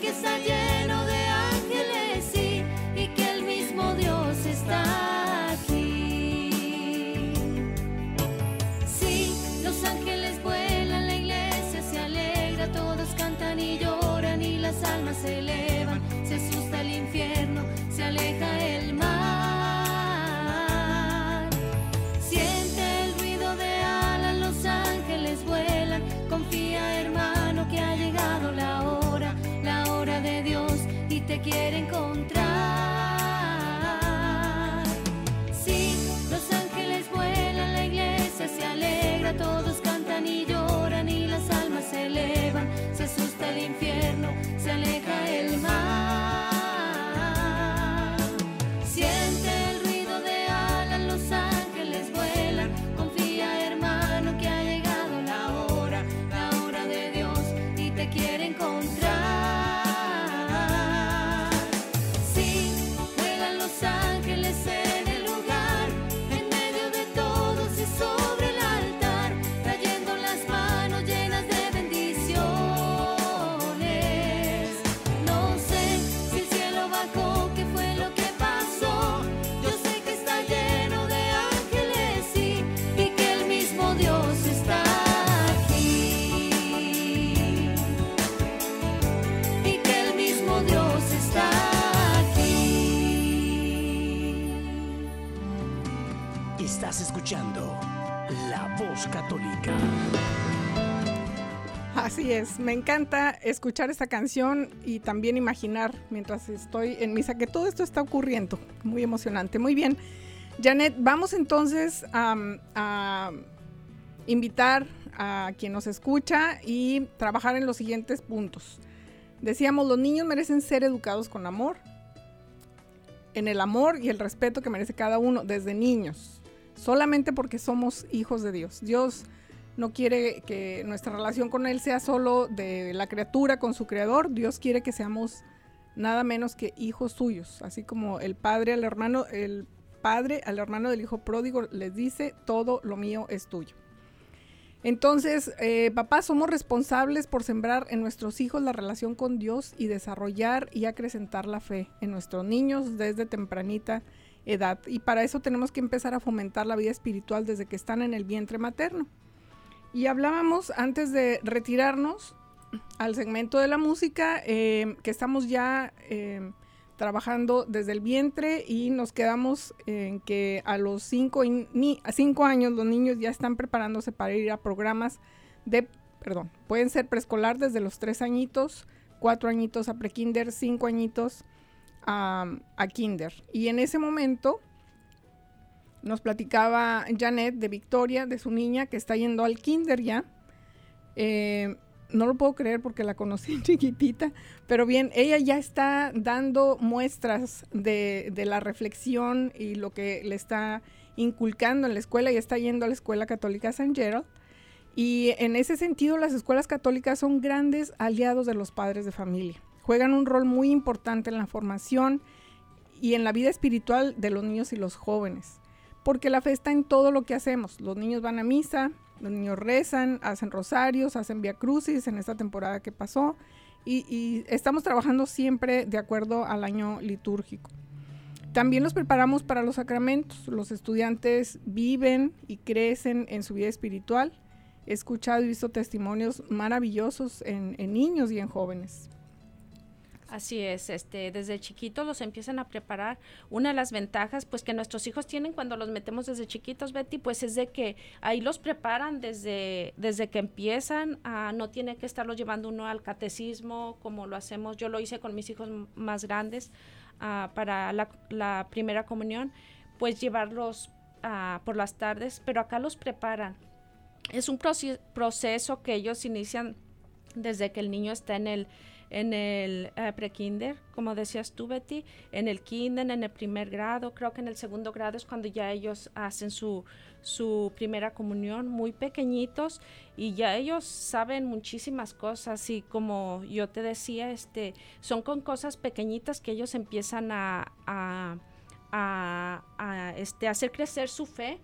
que está lleno Así me encanta escuchar esta canción y también imaginar mientras estoy en misa que todo esto está ocurriendo. Muy emocionante. Muy bien. Janet, vamos entonces a, invitar a quien nos escucha y trabajar en los siguientes puntos. Decíamos, los niños merecen ser educados con amor, en el amor y el respeto que merece cada uno desde niños, solamente porque somos hijos de Dios. Dios no quiere que nuestra relación con Él sea solo de la criatura con su creador, Dios quiere que seamos nada menos que hijos suyos, así como el padre al hermano, el padre al hermano del hijo pródigo les dice, todo lo mío es tuyo. Entonces, eh, papás, somos responsables por sembrar en nuestros hijos la relación con Dios y desarrollar y acrecentar la fe en nuestros niños desde tempranita edad. Y para eso tenemos que empezar a fomentar la vida espiritual desde que están en el vientre materno. Y hablábamos antes de retirarnos al segmento de la música, eh, que estamos ya... Eh, trabajando desde el vientre y nos quedamos en que a los cinco, a cinco años los niños ya están preparándose para ir a programas de, perdón, pueden ser preescolar desde los tres añitos, cuatro añitos a prekinder, cinco añitos a, kinder. Y en ese momento nos platicaba Janet de Victoria, de su niña que está yendo al kinder ya. Eh, no lo puedo creer porque la conocí chiquitita, pero bien, ella ya está dando muestras de, la reflexión y lo que le está inculcando en la escuela y está yendo a la escuela católica San Gerald. Y en ese sentido, las escuelas católicas son grandes aliados de los padres de familia. Juegan un rol muy importante en la formación y en la vida espiritual de los niños y los jóvenes, porque la fe está en todo lo que hacemos. Los niños van a misa, los niños rezan, hacen rosarios, hacen via crucis en esta temporada que pasó y, estamos trabajando siempre de acuerdo al año litúrgico. También los preparamos para los sacramentos. Los estudiantes viven y crecen en su vida espiritual. He escuchado y visto testimonios maravillosos en niños y en jóvenes. Así es, este, desde chiquitos los empiezan a preparar. Una de las ventajas, pues, que nuestros hijos tienen cuando los metemos desde chiquitos, Betty, pues, es de que ahí los preparan desde, desde que empiezan. A, no tiene que estarlos llevando uno al catecismo como lo hacemos. Yo lo hice con mis hijos más grandes ah, para la, primera comunión, pues llevarlos ah, por las tardes, pero acá los preparan. Es un proceso que ellos inician desde que el niño está en el en el eh, pre-kinder, como decías tú, Betty, en el kinder, en el primer grado, creo que en el segundo grado es cuando ya ellos hacen su, su primera comunión, muy pequeñitos, y ya ellos saben muchísimas cosas, y como yo te decía, este, son con cosas pequeñitas que ellos empiezan a, a, a este, hacer crecer su fe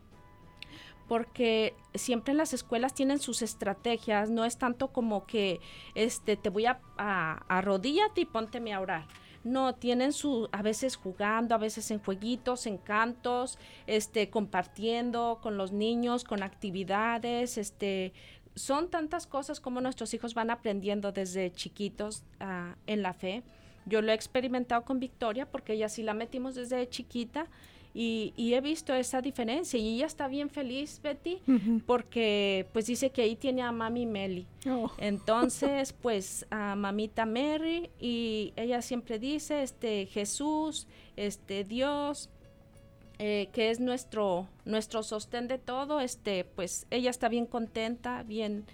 porque siempre en las escuelas tienen sus estrategias, no es tanto como que este te voy a, a arrodíllate y pónteme a orar. No, tienen su, a veces jugando, a veces en jueguitos, en cantos, este, compartiendo con los niños, con actividades, este, son tantas cosas como nuestros hijos van aprendiendo desde chiquitos ah, en la fe. Yo lo he experimentado con Victoria porque ella sí la metimos desde chiquita y, he visto esa diferencia y ella está bien feliz, Betty, porque pues dice que ahí tiene a mami Meli. Oh. Entonces, pues a mamita Mary y ella siempre dice, este Jesús, este Dios, eh, que es nuestro, nuestro sostén de todo, este, pues ella está bien contenta, bien,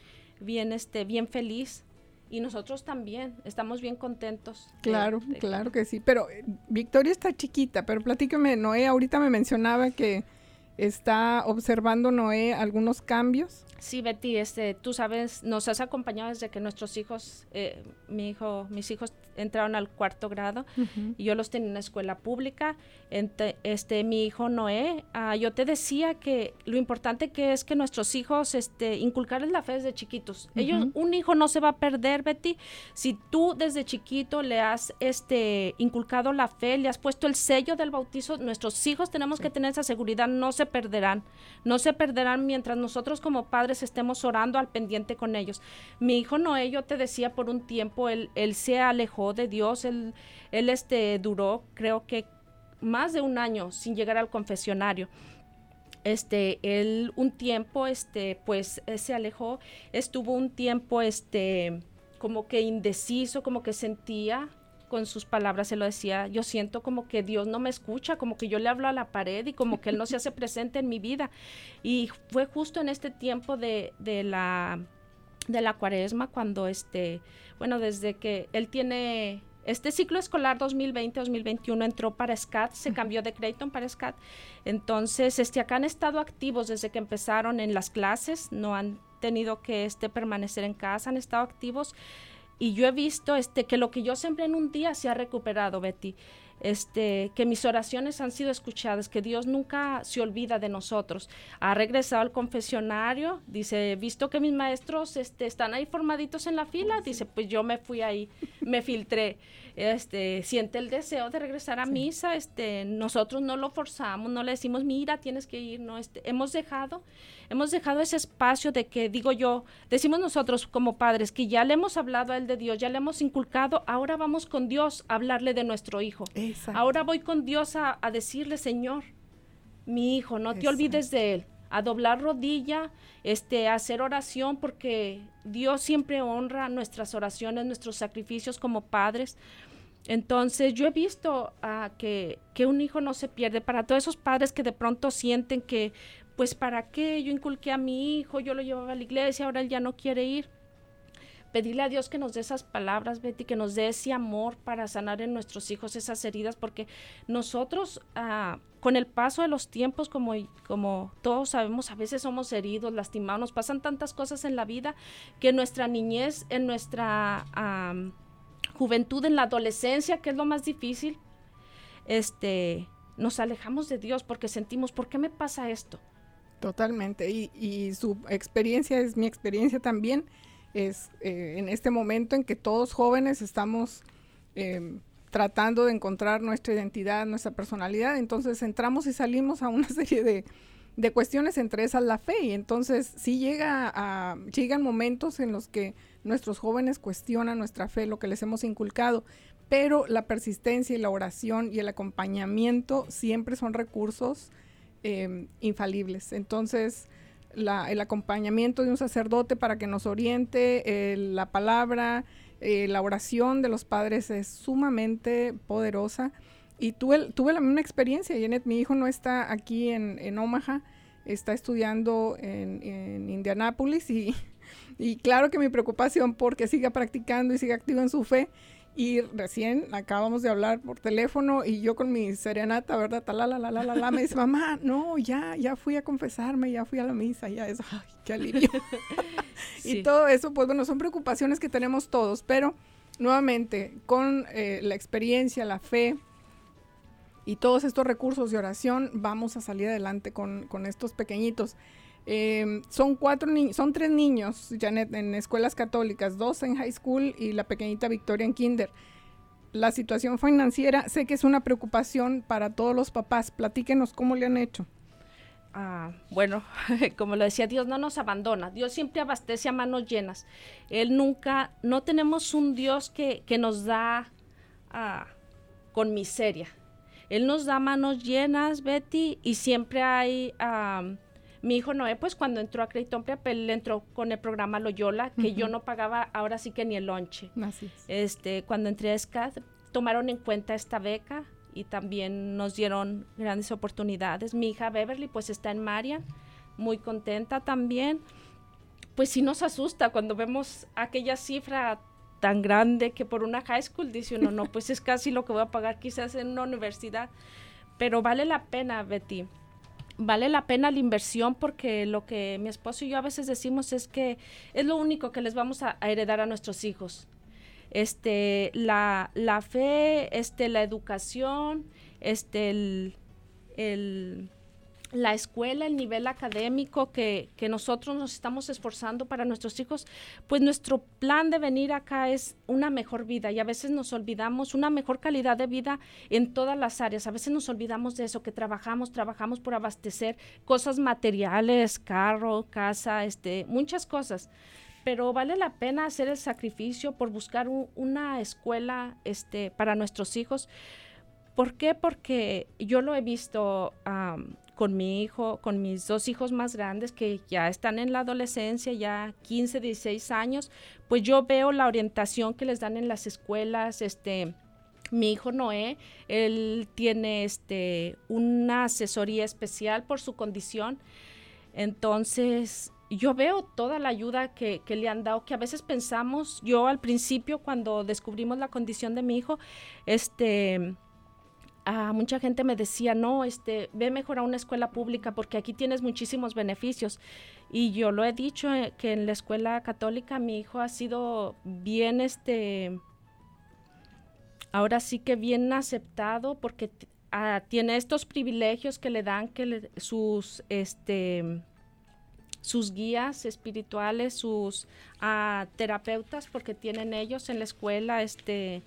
bien, este, bien feliz y nosotros también estamos bien contentos. Claro, claro que sí. Pero eh, Victoria está chiquita, pero platícame, Noé ahorita me mencionaba que está observando Noé algunos cambios. Sí, Betty, este, tú sabes, nos has acompañado desde que nuestros hijos, eh, mi hijo, mis hijos entraron al cuarto grado y yo los tenía en una escuela pública. este, mi hijo Noé, ah, yo te decía que lo importante que es que nuestros hijos, este, inculcarles la fe desde chiquitos. Ellos, un hijo no se va a perder, Betty, si tú desde chiquito le has, este, inculcado la fe, le has puesto el sello del bautizo. Nuestros hijos tenemos que tener esa seguridad, no se perderán, no se perderán mientras nosotros como padres estemos orando al pendiente con ellos. Mi hijo Noé, yo te decía por un tiempo, él, se alejó de Dios, él, él este, duró creo que más de un año sin llegar al confesionario este él un tiempo este pues eh, se alejó estuvo un tiempo este como que indeciso como que sentía con sus palabras se lo decía, yo siento como que Dios no me escucha, como que yo le hablo a la pared y como que Él no se hace presente en mi vida. Y fue justo en este tiempo de, de la de la cuaresma cuando este bueno desde que él tiene este ciclo escolar 2020-2021 entró para SCAT, se cambió de Creighton para SCAT. Entonces, este, acá han estado activos desde que empezaron en las clases, no han tenido que este, permanecer en casa, han estado activos. Y yo he visto este, que lo que yo sembré en un día se ha recuperado, Betty. Este, que mis oraciones han sido escuchadas, que Dios nunca se olvida de nosotros. Ha regresado al confesionario, dice, visto que mis maestros este, están ahí formaditos en la fila, dice, pues yo me fui ahí, me filtré este, siente el deseo de regresar a misa, este, nosotros no lo forzamos, no le decimos, mira, tienes que ir, no, este, hemos dejado, hemos dejado ese espacio de que, digo yo, decimos nosotros como padres, que ya le hemos hablado a él de Dios, ya le hemos inculcado, ahora vamos con Dios a hablarle de nuestro hijo. Ahora voy con Dios a, decirle, Señor, mi hijo, no te olvides de él a doblar rodilla, este, a hacer oración, porque Dios siempre honra nuestras oraciones, nuestros sacrificios como padres. Entonces yo he visto uh, que, un hijo no se pierde. Para todos esos padres que de pronto sienten que, pues, ¿para qué? Yo inculqué a mi hijo, yo lo llevaba a la iglesia, ahora él ya no quiere ir. Pedirle a Dios que nos dé esas palabras, Betty, que nos dé ese amor para sanar en nuestros hijos esas heridas, porque nosotros, uh, con el paso de los tiempos, como, como todos sabemos, a veces somos heridos, lastimados, pasan tantas cosas en la vida que nuestra niñez, en nuestra... juventud, en la adolescencia, que es lo más difícil, este, nos alejamos de Dios porque sentimos, ¿por qué me pasa esto? Totalmente, y, su experiencia es mi experiencia también, es eh, en este momento en que todos jóvenes estamos em, tratando de encontrar nuestra identidad, nuestra personalidad, entonces entramos y salimos a una serie de, de cuestiones entre esas la fe, y entonces sí llega llegan momentos en los que nuestros jóvenes cuestionan nuestra fe, lo que les hemos inculcado, pero la persistencia y la oración y el acompañamiento siempre son recursos em, infalibles. Entonces, el acompañamiento de un sacerdote para que nos oriente, la palabra, eh, la oración de los padres es sumamente poderosa. Y tuve, tuve la misma experiencia, Janet, mi hijo no está aquí en, Omaha, está estudiando en, en Indianápolis y y claro que mi preocupación porque siga practicando y siga activo en su fe. Y recién acabamos de hablar por teléfono y yo con mi serenata, ¿verdad? la, la, la, la, la, me dice, mamá, no, ya, ya fui a confesarme, ya fui a la misa, ya eso, ay, qué alivio. Y todo eso, pues bueno, son preocupaciones que tenemos todos, pero nuevamente, con eh, la experiencia, la fe y todos estos recursos de oración, vamos a salir adelante con, con estos pequeñitos. Em, son cuatro son tres niños, Janet, en escuelas católicas, dos en high school y la pequeñita Victoria en kinder. La situación financiera sé que es una preocupación para todos los papás. Platíquenos cómo le han hecho. Ah, bueno, como lo decía, Dios no nos abandona. Dios siempre abastece a manos llenas. Él nunca, no tenemos un Dios que, nos da ah, con miseria. Él nos da manos llenas, Betty, y siempre hay... Mi hijo Noé, pues cuando entró a Creighton Prep, él entró con el programa Loyola, que yo no pagaba ahora sí que ni el lonche. Este, cuando entré a SCAD, tomaron en cuenta esta beca y también nos dieron grandes oportunidades. Mi hija Beverly, pues está en Marian, muy contenta también. Pues sí nos asusta cuando vemos aquella cifra tan grande que por una high school dice uno, no, pues es casi lo que voy a pagar quizás en una universidad, pero vale la pena, Betty vale la pena la inversión porque lo que mi esposo y yo a veces decimos es que es lo único que les vamos a, heredar a nuestros hijos. Este, la, la fe, este, la educación, este, el la escuela, el nivel académico que, nosotros nos estamos esforzando para nuestros hijos, pues nuestro plan de venir acá es una mejor vida y a veces nos olvidamos una mejor calidad de vida en todas las áreas. A veces nos olvidamos de eso, que trabajamos, trabajamos por abastecer cosas materiales, carro, casa, este, muchas cosas. Pero vale la pena hacer el sacrificio por buscar una escuela este, para nuestros hijos. ¿Por qué? Porque yo lo he visto con mi hijo, con mis dos hijos más grandes que ya están en la adolescencia, ya 15, 16 años, pues yo veo la orientación que les dan en las escuelas, este, mi hijo Noé, él tiene este, una asesoría especial por su condición. Entonces, yo veo toda la ayuda que, que, le han dado, que a veces pensamos, yo al principio cuando descubrimos la condición de mi hijo, este, mucha gente me decía, no, este, ve mejor a una escuela pública porque aquí tienes muchísimos beneficios. Y yo lo he dicho eh, que en la escuela católica mi hijo ha sido bien, este, ahora sí que bien aceptado porque ah, tiene estos privilegios que le dan que sus, este, sus guías espirituales, sus ah, terapeutas, porque tienen ellos en la escuela, este,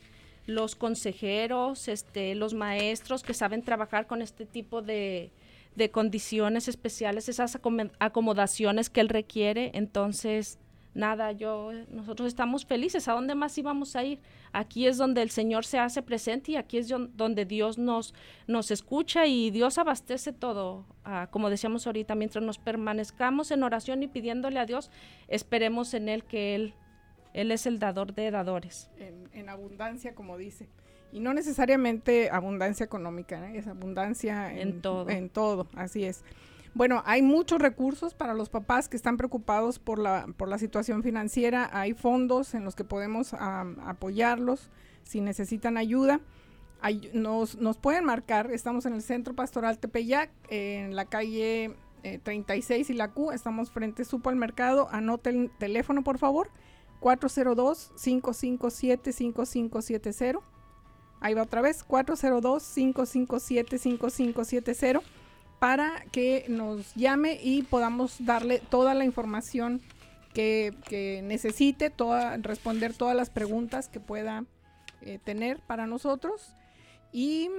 los consejeros, este, los maestros que saben trabajar con este tipo de, de condiciones especiales, esas acomodaciones que él requiere. Entonces, nada, yo, nosotros estamos felices. ¿A dónde más íbamos a ir? Aquí es donde el Señor se hace presente y aquí es donde Dios nos, nos escucha y Dios abastece todo. Ah, como decíamos ahorita, mientras nos permanezcamos en oración y pidiéndole a Dios, esperemos en Él que Él él es el dador de dadores. En, abundancia, como dice. Y no necesariamente abundancia económica, ¿eh? es abundancia en, todo. En todo, así es. Bueno, hay muchos recursos para los papás que están preocupados por la, por la situación financiera. Hay fondos en los que podemos apoyarlos si necesitan ayuda. nos, nos, pueden marcar, estamos en el Centro Pastoral Tepeyac, en la calle 36 eh, y la Q, estamos frente supo al mercado. Anote el teléfono, por favor, 402-557-5570. Ahí va otra vez, 402-557-5570 para que nos llame y podamos darle toda la información que, necesite, toda, responder todas las preguntas que pueda eh, tener para nosotros. Y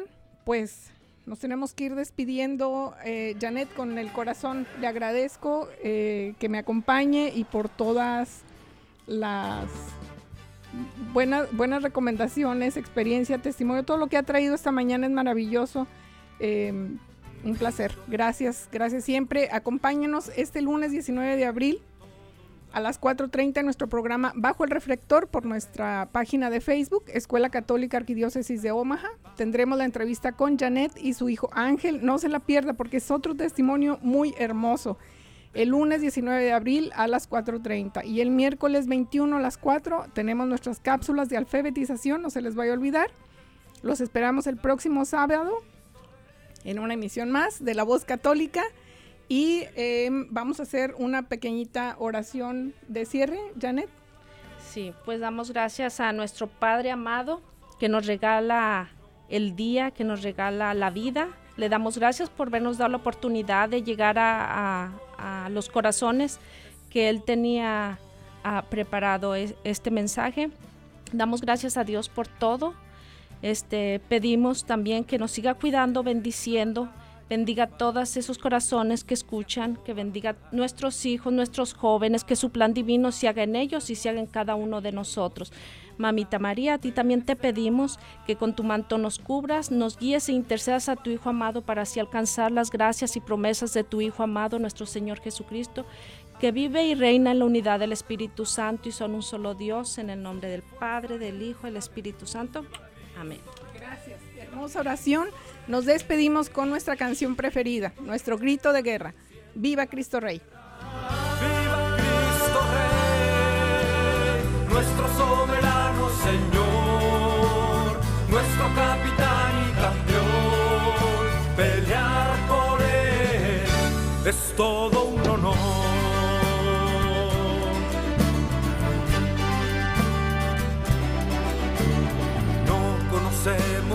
pues nos tenemos que ir despidiendo. Eh, Janet, con el corazón le agradezco eh, que me acompañe y por todas las buenas, buenas recomendaciones, experiencia, testimonio, todo lo que ha traído esta mañana es maravilloso. Em, un placer. Gracias, gracias siempre. Acompáñenos este lunes 19 de abril a las 4.30 en nuestro programa Bajo el Reflector por nuestra página de Facebook, Escuela Católica Arquidiócesis de Omaha. Tendremos la entrevista con Janet y su hijo Ángel. No se la pierda porque es otro testimonio muy hermoso el lunes 19 de abril a las 4.30 y el miércoles 21 a las 4 tenemos nuestras cápsulas de alfabetización, no se les vaya a olvidar. Los esperamos el próximo sábado en una emisión más de La Voz Católica y em, vamos a hacer una pequeñita oración de cierre, Janet. Sí, pues damos gracias a nuestro Padre amado que nos regala el día, que nos regala la vida. Le damos gracias por vernos dado la oportunidad de llegar a los corazones que Él tenía preparado este mensaje. Damos gracias a Dios por todo. Este, pedimos también que nos siga cuidando, bendiciendo, bendiga todos esos corazones que escuchan, que bendiga nuestros hijos, nuestros jóvenes, que su plan divino se haga en ellos y se haga en cada uno de nosotros. Mamita María, a ti también te pedimos que con tu manto nos cubras, nos guíes e intercedas a tu Hijo amado para así alcanzar las gracias y promesas de tu Hijo amado, nuestro Señor Jesucristo, que vive y reina en la unidad del Espíritu Santo y son un solo Dios, en el nombre del Padre, del Hijo y del Espíritu Santo. Amén. Gracias. Hermosa oración. Nos despedimos con nuestra canción preferida, nuestro grito de guerra. Viva Cristo Rey.